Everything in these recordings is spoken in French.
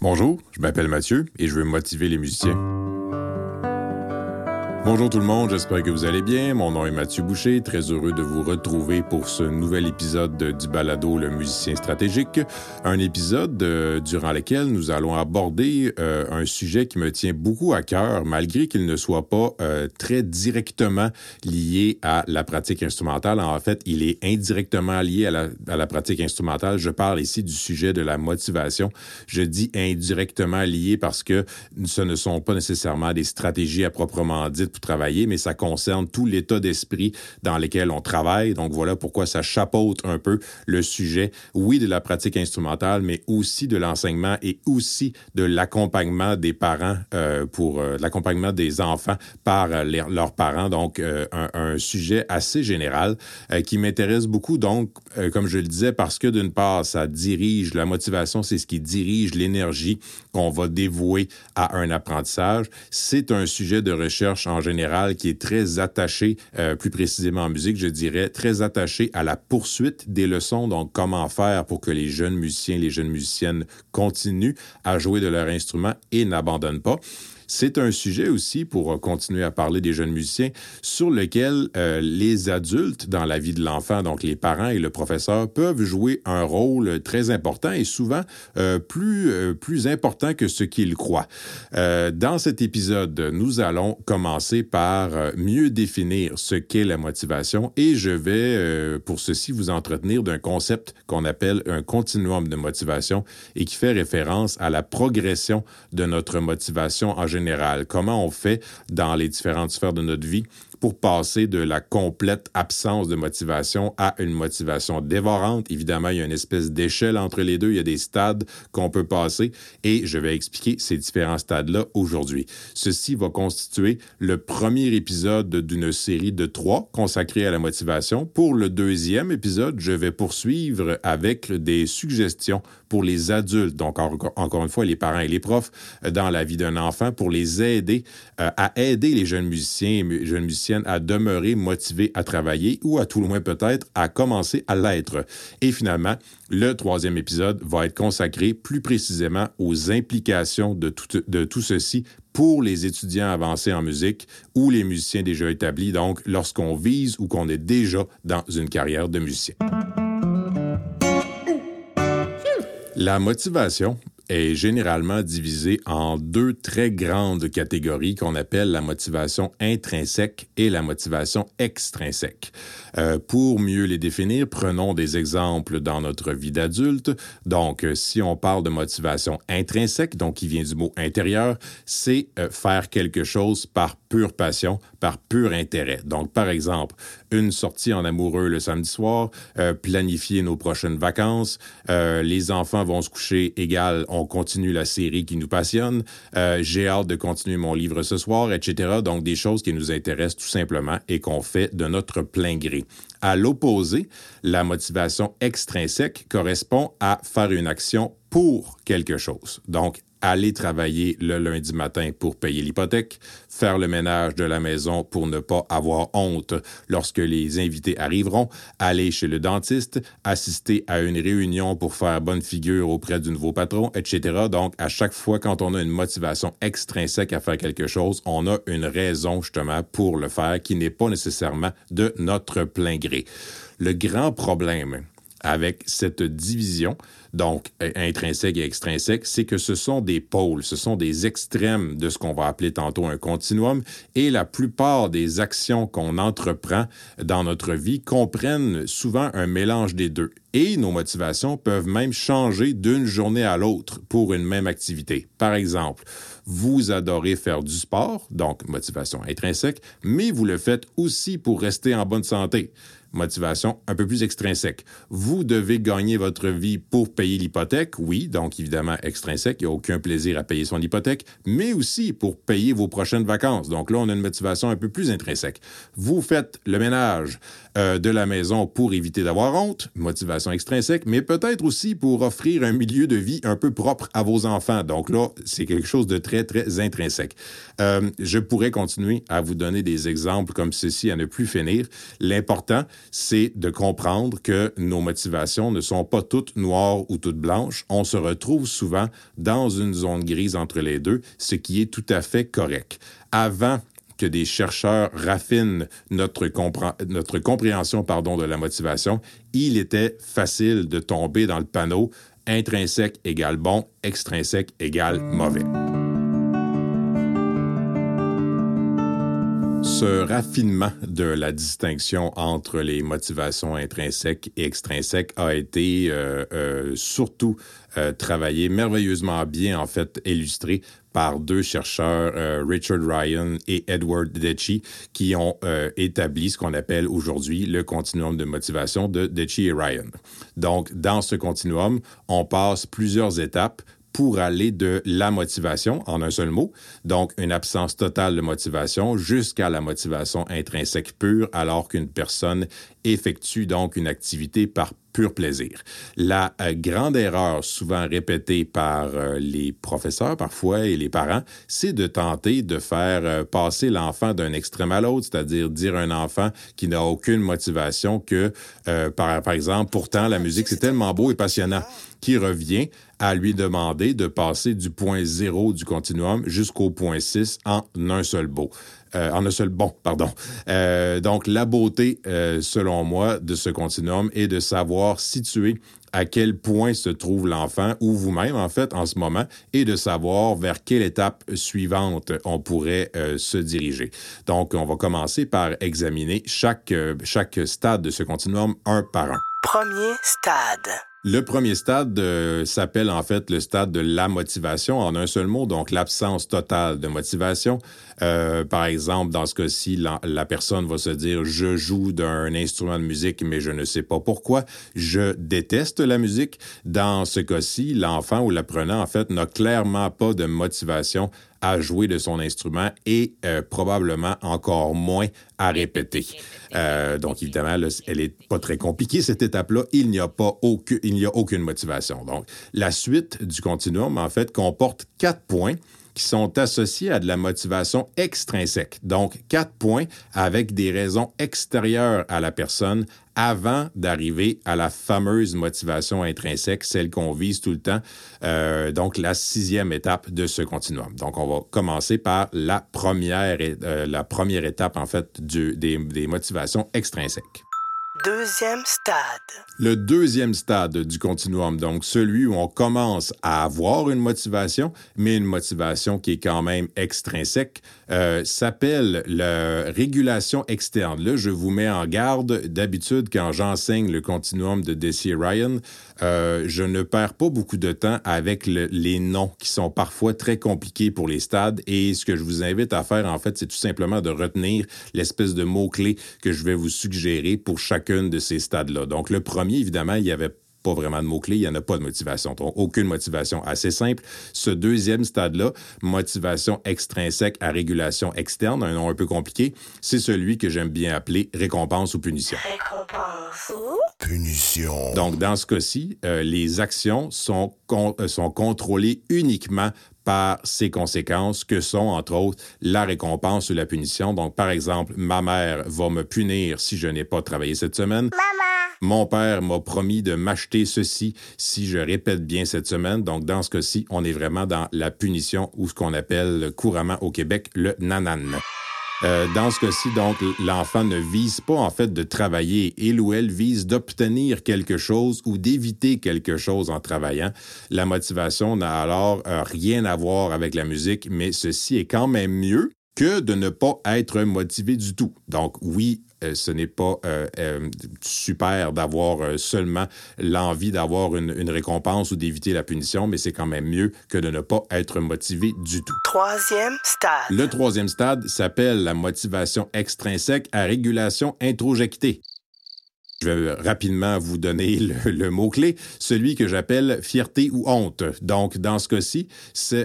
Bonjour, je m'appelle Mathieu et je veux motiver les musiciens. Bonjour tout le monde, j'espère que vous allez bien. Mon nom est Mathieu Boucher, très heureux de vous retrouver pour ce nouvel épisode du balado Le musicien stratégique. Un épisode euh, durant lequel nous allons aborder euh, un sujet qui me tient beaucoup à cœur, malgré qu'il ne soit pas euh, très directement lié à la pratique instrumentale. En fait, il est indirectement lié à la, à la pratique instrumentale. Je parle ici du sujet de la motivation. Je dis indirectement lié parce que ce ne sont pas nécessairement des stratégies à proprement dit travailler, mais ça concerne tout l'état d'esprit dans lequel on travaille. Donc voilà pourquoi ça chapeaute un peu le sujet, oui, de la pratique instrumentale, mais aussi de l'enseignement et aussi de l'accompagnement des parents euh, pour euh, l'accompagnement des enfants par euh, leurs parents. Donc un, un, sujet assez général qui m'intéresse beaucoup. Donc, comme je le disais, parce que d'une part, ça dirige la motivation, c'est ce qui dirige l'énergie qu'on va dévouer à un apprentissage. C'est un sujet de recherche en général qui est très attaché, euh, plus précisément en musique, je dirais, très attaché à la poursuite des leçons. Donc, comment faire pour que les jeunes musiciens, les jeunes musiciennes continuent à jouer de leur instrument et n'abandonnent pas. C'est un sujet aussi, pour euh, continuer à parler des jeunes musiciens, sur lequel euh, les adultes dans la vie de l'enfant, donc les parents et le professeur, peuvent jouer un rôle très important et souvent euh, plus, plus important que ce qu'ils croient. dans cet épisode, nous allons commencer par mieux définir ce qu'est la motivation et je vais, pour ceci, vous entretenir d'un concept qu'on appelle un continuum de motivation et qui fait référence à la progression de notre motivation en général comment on fait dans les différentes sphères de notre vie pour passer de la complète absence de motivation à une motivation dévorante. Évidemment, il y a une espèce d'échelle entre les deux. Il y a des stades qu'on peut passer et je vais expliquer ces différents stades-là aujourd'hui. Ceci va constituer le premier épisode d'une série de trois consacrés à la motivation. Pour le deuxième épisode, je vais poursuivre avec des suggestions pour les adultes, donc encore une fois les parents et les profs, dans la vie d'un enfant pour les aider euh, à aider les jeunes musiciens et jeunes musiciens à demeurer motivés à travailler ou à tout le moins peut-être à commencer à l'être. Et finalement, le troisième épisode va être consacré plus précisément aux implications de tout, de tout ceci pour les étudiants avancés en musique ou les musiciens déjà établis, donc lorsqu'on vise ou qu'on est déjà dans une carrière de musicien. La motivation est généralement divisée en deux très grandes catégories qu'on appelle la motivation intrinsèque et la motivation extrinsèque. Euh, pour mieux les définir, prenons des exemples dans notre vie d'adulte. Donc, euh, si on parle de motivation intrinsèque, donc qui vient du mot intérieur, c'est euh, faire quelque chose par pure passion, par pur intérêt. Donc, par exemple, une sortie en amoureux le samedi soir, planifier nos prochaines vacances, les enfants vont se coucher égal, on continue la série qui nous passionne, j'ai hâte de continuer mon livre ce soir, etc. Donc, des choses qui nous intéressent tout simplement et qu'on fait de notre plein gré. À l'opposé, la motivation extrinsèque correspond à faire une action pour quelque chose. Donc, aller travailler le lundi matin pour payer l'hypothèque, faire le ménage de la maison pour ne pas avoir honte lorsque les invités arriveront, aller chez le dentiste, assister à une réunion pour faire bonne figure auprès du nouveau patron, etc. Donc, à chaque fois quand on a une motivation extrinsèque à faire quelque chose, on a une raison justement pour le faire qui n'est pas nécessairement de notre plein gré. Le grand problème avec cette division, donc intrinsèque et extrinsèque, c'est que ce sont des pôles, ce sont des extrêmes de ce qu'on va appeler tantôt un continuum, et la plupart des actions qu'on entreprend dans notre vie comprennent souvent un mélange des deux. Et nos motivations peuvent même changer d'une journée à l'autre pour une même activité. Par exemple, vous adorez faire du sport, donc motivation intrinsèque, mais vous le faites aussi pour rester en bonne santé motivation un peu plus extrinsèque. Vous devez gagner votre vie pour payer l'hypothèque, oui, donc évidemment extrinsèque, il n'y a aucun plaisir à payer son hypothèque, mais aussi pour payer vos prochaines vacances. Donc là, on a une motivation un peu plus intrinsèque. Vous faites le ménage euh, de la maison pour éviter d'avoir honte, motivation extrinsèque, mais peut-être aussi pour offrir un milieu de vie un peu propre à vos enfants. Donc là, c'est quelque chose de très, très intrinsèque. Euh, je pourrais continuer à vous donner des exemples comme ceci à ne plus finir. L'important, c'est de comprendre que nos motivations ne sont pas toutes noires ou toutes blanches. On se retrouve souvent dans une zone grise entre les deux, ce qui est tout à fait correct. Avant que des chercheurs raffinent notre, compréhension pardon, de la motivation, il était facile de tomber dans le panneau intrinsèque égale bon, extrinsèque égale mauvais. Ce raffinement de la distinction entre les motivations intrinsèques et extrinsèques a été euh, euh, surtout euh, travaillé merveilleusement bien, en fait, illustré par deux chercheurs, Richard Ryan et Edward Decci, qui ont établi ce qu'on appelle aujourd'hui le continuum de motivation de Decci et Ryan. Donc, dans ce continuum, on passe plusieurs étapes pour aller de la motivation, en un seul mot, donc une absence totale de motivation, jusqu'à la motivation intrinsèque pure, alors qu'une personne effectue donc une activité par pur plaisir. La euh, grande erreur souvent répétée par euh, les professeurs parfois et les parents, c'est de tenter de faire euh, passer l'enfant d'un extrême à l'autre, c'est-à-dire dire à un enfant qui n'a aucune motivation que, par, par exemple, pourtant la musique c'est tellement beau et passionnant, qui revient à lui demander de passer du point zéro du continuum jusqu'au point 6 en un seul beau. Euh, en un seul bon, pardon. Euh, donc, la beauté, euh, selon moi, de ce continuum est de savoir situer à quel point se trouve l'enfant ou vous-même, en fait, en ce moment, et de savoir vers quelle étape suivante on pourrait se diriger. Donc, on va commencer par examiner chaque, chaque stade de ce continuum un par un. Premier stade. Le premier stade euh, s'appelle en fait le stade de la motivation en un seul mot, donc l'absence totale de motivation. Euh, par exemple, dans ce cas-ci, la, personne va se dire je joue d'un instrument de musique, mais je ne sais pas pourquoi. Je déteste la musique. Dans ce cas-ci, l'enfant ou l'apprenant en fait n'a clairement pas de motivation à jouer de son instrument et euh, probablement encore moins à répéter. Euh, donc évidemment, elle est pas très compliquée cette étape-là. Il n'y a pas aucune, il n'y a aucune motivation. Donc la suite du continuum en fait comporte quatre points qui sont associés à de la motivation extrinsèque. Donc, quatre points avec des raisons extérieures à la personne avant d'arriver à la fameuse motivation intrinsèque, celle qu'on vise tout le temps. Euh, donc, la sixième étape de ce continuum. Donc, on va commencer par la première, euh, la première étape, en fait, des motivations extrinsèques. Deuxième stade. Le deuxième stade du continuum, donc celui où on commence à avoir une motivation, mais une motivation qui est quand même extrinsèque, euh, s'appelle la régulation externe. Là, je vous mets en garde. D'habitude, quand j'enseigne le continuum de Desi Ryan, euh, je ne perds pas beaucoup de temps avec les noms qui sont parfois très compliqués pour les stades. Et ce que je vous invite à faire, en fait, c'est tout simplement de retenir l'espèce de mots-clés que je vais vous suggérer pour chacune de ces stades-là. Donc, le premier, évidemment, il y avait pas vraiment de mots-clés, il n'y en a pas de motivation. Donc, aucune motivation. Assez simple. Ce deuxième stade-là, motivation extrinsèque à régulation externe, un nom un peu compliqué, c'est celui que j'aime bien appeler récompense ou punition. Récompense ou punition. Donc, dans ce cas-ci, euh, les actions sont, euh, sont contrôlées uniquement par ses conséquences que sont, entre autres, la récompense ou la punition. Donc, par exemple, ma mère va me punir si je n'ai pas travaillé cette semaine. Maman! Mon père m'a promis de m'acheter ceci si je répète bien cette semaine. Donc, dans ce cas-ci, on est vraiment dans la punition ou ce qu'on appelle couramment au Québec le nanan. Euh, dans ce cas-ci, donc, l'enfant ne vise pas en fait de travailler. Il ou elle vise d'obtenir quelque chose ou d'éviter quelque chose en travaillant. La motivation n'a alors euh, rien à voir avec la musique, mais ceci est quand même mieux que de ne pas être motivé du tout. Donc oui, ce n'est pas euh, euh, super d'avoir seulement l'envie d'avoir une, une, récompense ou d'éviter la punition, mais c'est quand même mieux que de ne pas être motivé du tout. Troisième stade. Le troisième stade s'appelle la motivation extrinsèque à régulation introjectée. Je vais rapidement vous donner le, mot-clé, celui que j'appelle fierté ou honte. Donc, dans ce cas-ci,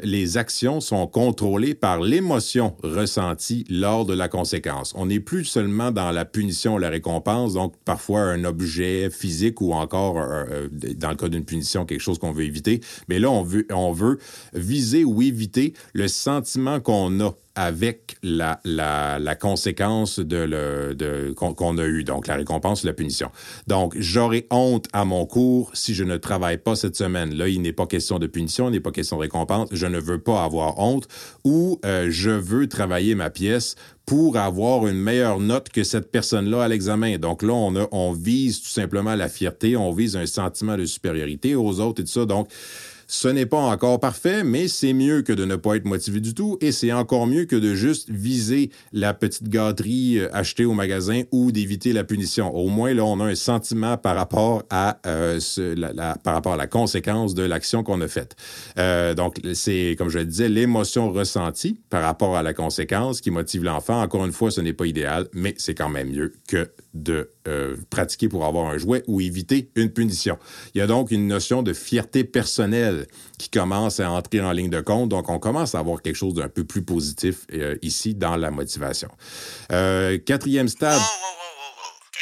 les actions sont contrôlées par l'émotion ressentie lors de la conséquence. On n'est plus seulement dans la punition ou la récompense, donc parfois un objet physique ou encore, euh, euh, dans le cas d'une punition, quelque chose qu'on veut éviter. Mais là, on veut, on veut viser ou éviter le sentiment qu'on a avec la, la, la conséquence de le, de, qu'on a eu, donc la récompense, la punition. Donc, j'aurai honte à mon cours si je ne travaille pas cette semaine. Là, il n'est pas question de punition, il n'est pas question de récompense. Je ne veux pas avoir honte ou euh, je veux travailler ma pièce pour avoir une meilleure note que cette personne-là à l'examen. Donc là, on, a, on vise tout simplement la fierté, on vise un sentiment de supériorité aux autres et tout ça. Donc, ce n'est pas encore parfait, mais c'est mieux que de ne pas être motivé du tout et c'est encore mieux que de juste viser la petite gâterie euh, achetée au magasin ou d'éviter la punition. Au moins, là, on a un sentiment par rapport à, euh, la, par rapport à la conséquence de l'action qu'on a faite. Euh, donc, c'est, comme je le disais, l'émotion ressentie par rapport à la conséquence qui motive l'enfant. Encore une fois, ce n'est pas idéal, mais c'est quand même mieux que de pratiquer pour avoir un jouet ou éviter une punition. Il y a donc une notion de fierté personnelle qui commence à entrer en ligne de compte. Donc, on commence à avoir quelque chose d'un peu plus positif euh, ici dans la motivation. Euh, quatrième stade.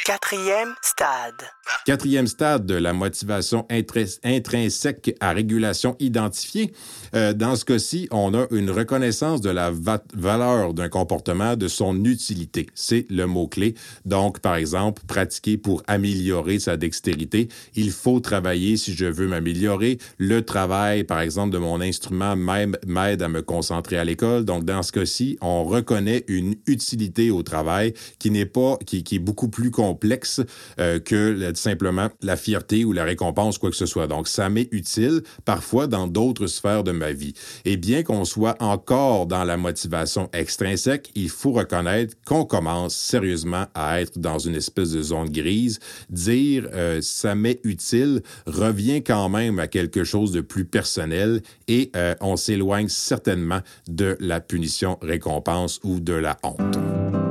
Quatrième stade. Quatrième stade de la motivation intrinsèque à régulation identifiée. Euh, dans ce cas-ci, on a une reconnaissance de la valeur d'un comportement, de son utilité. C'est le mot-clé. Donc, par exemple, pratiquer pour améliorer sa dextérité. Il faut travailler si je veux m'améliorer. Le travail, par exemple, de mon instrument m'aide à me concentrer à l'école. Donc, dans ce cas-ci, on reconnaît une utilité au travail qui n'est pas, qui, est beaucoup plus complexe euh, que simplement la fierté ou la récompense, quoi que ce soit. Donc, ça m'est utile parfois dans d'autres sphères de ma vie. Et bien qu'on soit encore dans la motivation extrinsèque, il faut reconnaître qu'on commence sérieusement à être dans une espèce de zone grise. Dire euh, ça m'est utile revient quand même à quelque chose de plus personnel et euh, on s'éloigne certainement de la punition récompense ou de la honte.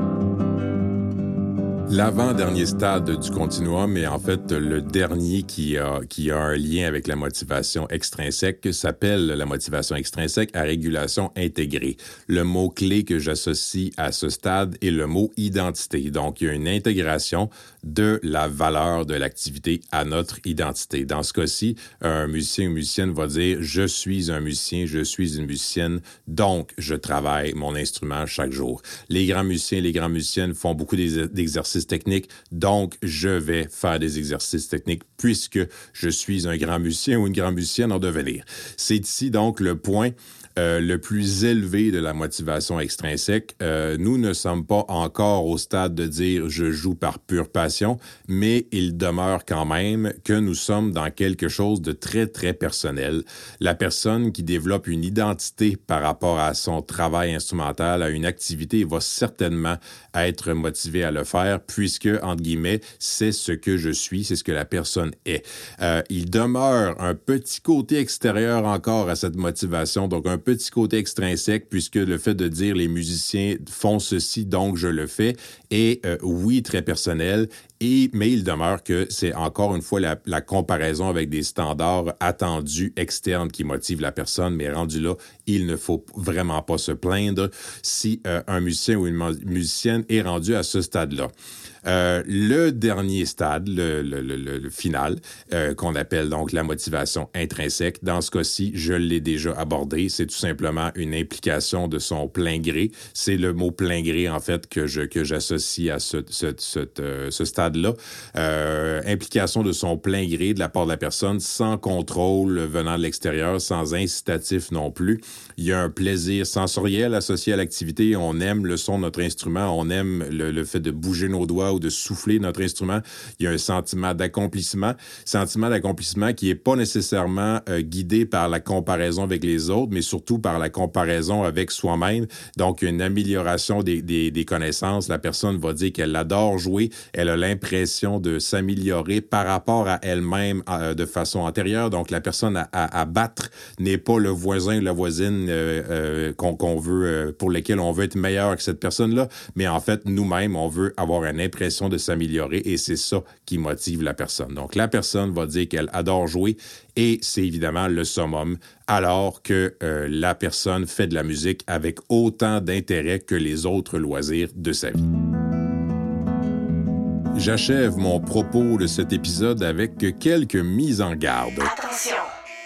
L'avant-dernier stade du continuum est en fait le dernier qui a, qui a un lien avec la motivation extrinsèque s'appelle la motivation extrinsèque à régulation intégrée. Le mot-clé que j'associe à ce stade est le mot identité. Donc, il y a une intégration de la valeur de l'activité à notre identité. Dans ce cas-ci, un musicien ou musicienne va dire je suis un musicien, je suis une musicienne, donc je travaille mon instrument chaque jour. Les grands musiciens et les grands musiciennes font beaucoup d'exercices techniques, donc je vais faire des exercices techniques puisque je suis un grand musicien ou une grande musicienne en devenir. C'est ici donc le point euh, le plus élevé de la motivation extrinsèque. Euh, nous ne sommes pas encore au stade de dire je joue par pure passion, mais il demeure quand même que nous sommes dans quelque chose de très, très personnel. La personne qui développe une identité par rapport à son travail instrumental, à une activité, va certainement être motivée à le faire puisque, entre guillemets, c'est ce que je suis, c'est ce que la personne est. Euh, il demeure un petit côté extérieur encore à cette motivation, donc un petit côté extrinsèque puisque le fait de dire les musiciens font ceci, donc je le fais, est euh, oui très personnel et, mais il demeure que c'est encore une fois la, comparaison avec des standards attendus externes qui motivent la personne, mais rendu là, il ne faut vraiment pas se plaindre si euh, un musicien ou une musicienne est rendu à ce stade-là. Euh, le dernier stade, le, final, euh, qu'on appelle donc la motivation intrinsèque, dans ce cas-ci, je l'ai déjà abordé, c'est tout simplement une implication de son plein gré. C'est le mot plein gré, en fait, que je que j'associe à ce, ce, euh, stade-là. Implication de son plein gré de la part de la personne, sans contrôle venant de l'extérieur, sans incitatif non plus. Il y a un plaisir sensoriel associé à l'activité. On aime le son de notre instrument, on aime le fait de bouger nos doigts ou de souffler notre instrument. Il y a un sentiment d'accomplissement, sentiment d'accomplissement qui est pas nécessairement euh, guidé par la comparaison avec les autres, mais surtout par la comparaison avec soi-même. Donc, une amélioration des, connaissances. La personne va dire qu'elle adore jouer, elle a l'impression de s'améliorer par rapport à elle-même euh, de façon antérieure. Donc, la personne à, battre n'est pas le voisin ou la voisine euh, qu'on veut, pour lequel on veut être meilleur que cette personne-là, mais en fait, nous-mêmes, on veut avoir une impression de s'améliorer et c'est ça qui motive la personne. Donc la personne va dire qu'elle adore jouer et c'est évidemment le summum alors que euh, la personne fait de la musique avec autant d'intérêt que les autres loisirs de sa vie. J'achève mon propos de cet épisode avec quelques mises en garde. Attention!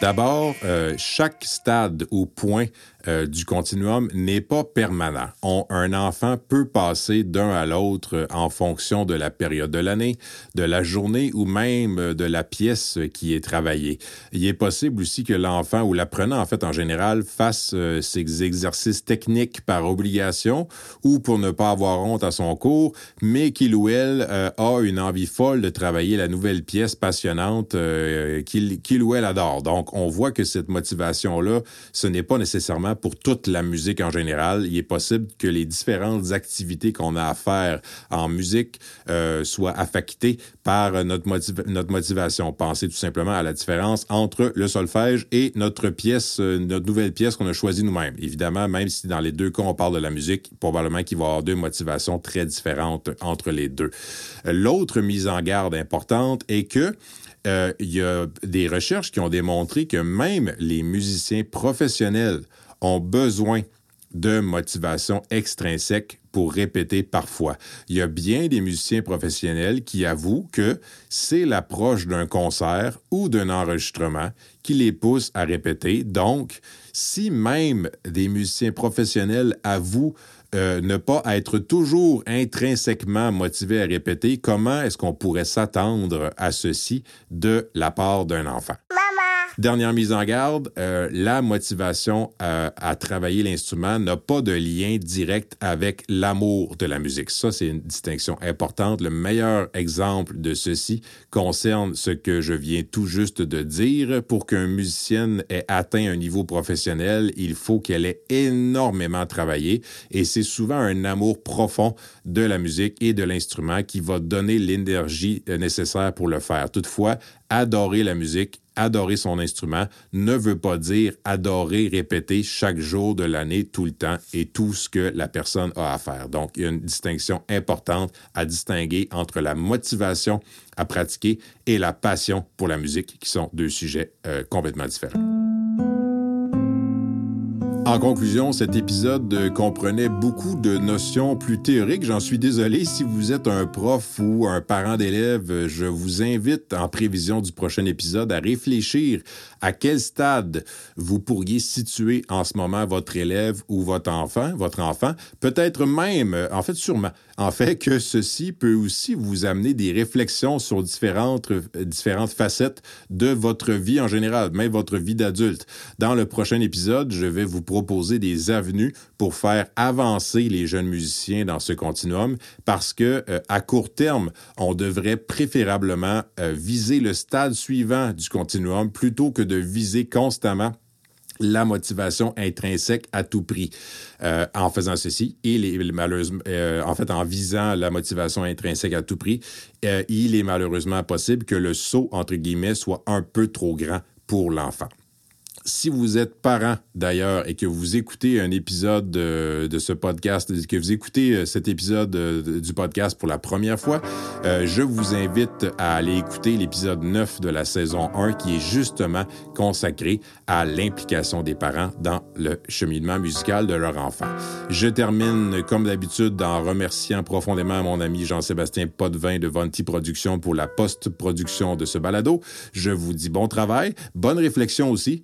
D'abord, euh, chaque stade ou point euh, du continuum n'est pas permanent. Un enfant peut passer d'un à l'autre en fonction de la période de l'année, de la journée ou même de la pièce qui est travaillée. Il est possible aussi que l'enfant ou l'apprenant, en fait, en général, fasse euh, ses exercices techniques par obligation ou pour ne pas avoir honte à son cours, mais qu'il ou elle euh, a une envie folle de travailler la nouvelle pièce passionnante qu'il qu'il ou elle adore. Donc, on voit que cette motivation-là, ce n'est pas nécessairement pour toute la musique en général. Il est possible que les différentes activités qu'on a à faire en musique euh, soient affectées par notre, notre motivation. Pensez tout simplement à la différence entre le solfège et notre pièce, euh, notre nouvelle pièce qu'on a choisie nous-mêmes. Évidemment, même si dans les deux cas on parle de la musique, probablement qu'il va y avoir deux motivations très différentes entre les deux. L'autre mise en garde importante est que euh, il y a des recherches qui ont démontré que même les musiciens professionnels ont besoin de motivation extrinsèque pour répéter parfois. Il y a bien des musiciens professionnels qui avouent que c'est l'approche d'un concert ou d'un enregistrement qui les pousse à répéter. Donc, si même des musiciens professionnels avouent euh, ne pas être toujours intrinsèquement motivés à répéter, comment est-ce qu'on pourrait s'attendre à ceci de la part d'un enfant? Dernière mise en garde, euh, la motivation à, à travailler l'instrument n'a pas de lien direct avec l'amour de la musique. Ça, c'est une distinction importante. Le meilleur exemple de ceci concerne ce que je viens tout juste de dire. Pour qu'un musicien ait atteint un niveau professionnel, il faut qu'elle ait énormément travaillé et c'est souvent un amour profond de la musique et de l'instrument qui va donner l'énergie euh, nécessaire pour le faire. Toutefois, adorer la musique adorer son instrument ne veut pas dire adorer, répéter chaque jour de l'année, tout le temps et tout ce que la personne a à faire. Donc, il y a une distinction importante à distinguer entre la motivation à pratiquer et la passion pour la musique, qui sont deux sujets euh, complètement différents. En conclusion, cet épisode comprenait beaucoup de notions plus théoriques. J'en suis désolé. Si vous êtes un prof ou un parent d'élève, je vous invite, en prévision du prochain épisode, à réfléchir à quel stade vous pourriez situer en ce moment votre élève ou votre enfant, votre enfant? Peut-être même, euh, en fait, sûrement, en fait, que ceci peut aussi vous amener des réflexions sur différentes, différentes facettes de votre vie en général, même votre vie d'adulte. Dans le prochain épisode, je vais vous proposer des avenues pour faire avancer les jeunes musiciens dans ce continuum parce que euh, à court terme, on devrait préférablement euh, viser le stade suivant du continuum plutôt que de viser constamment la motivation intrinsèque à tout prix. Euh, en faisant ceci, malheureusement, en fait, en visant la motivation intrinsèque à tout prix, il est malheureusement possible que le saut, entre guillemets, soit un peu trop grand pour l'enfant. Si vous êtes parent d'ailleurs et que vous écoutez un épisode de, ce podcast, que vous écoutez euh, cet épisode euh, du podcast pour la première fois, euh, je vous invite à aller écouter l'épisode 9 de la saison 1 qui est justement consacré à l'implication des parents dans le cheminement musical de leur enfant. Je termine comme d'habitude en remerciant profondément mon ami Jean-Sébastien Potvin de Vonti Productions pour la post-production de ce balado. Je vous dis bon travail, bonne réflexion aussi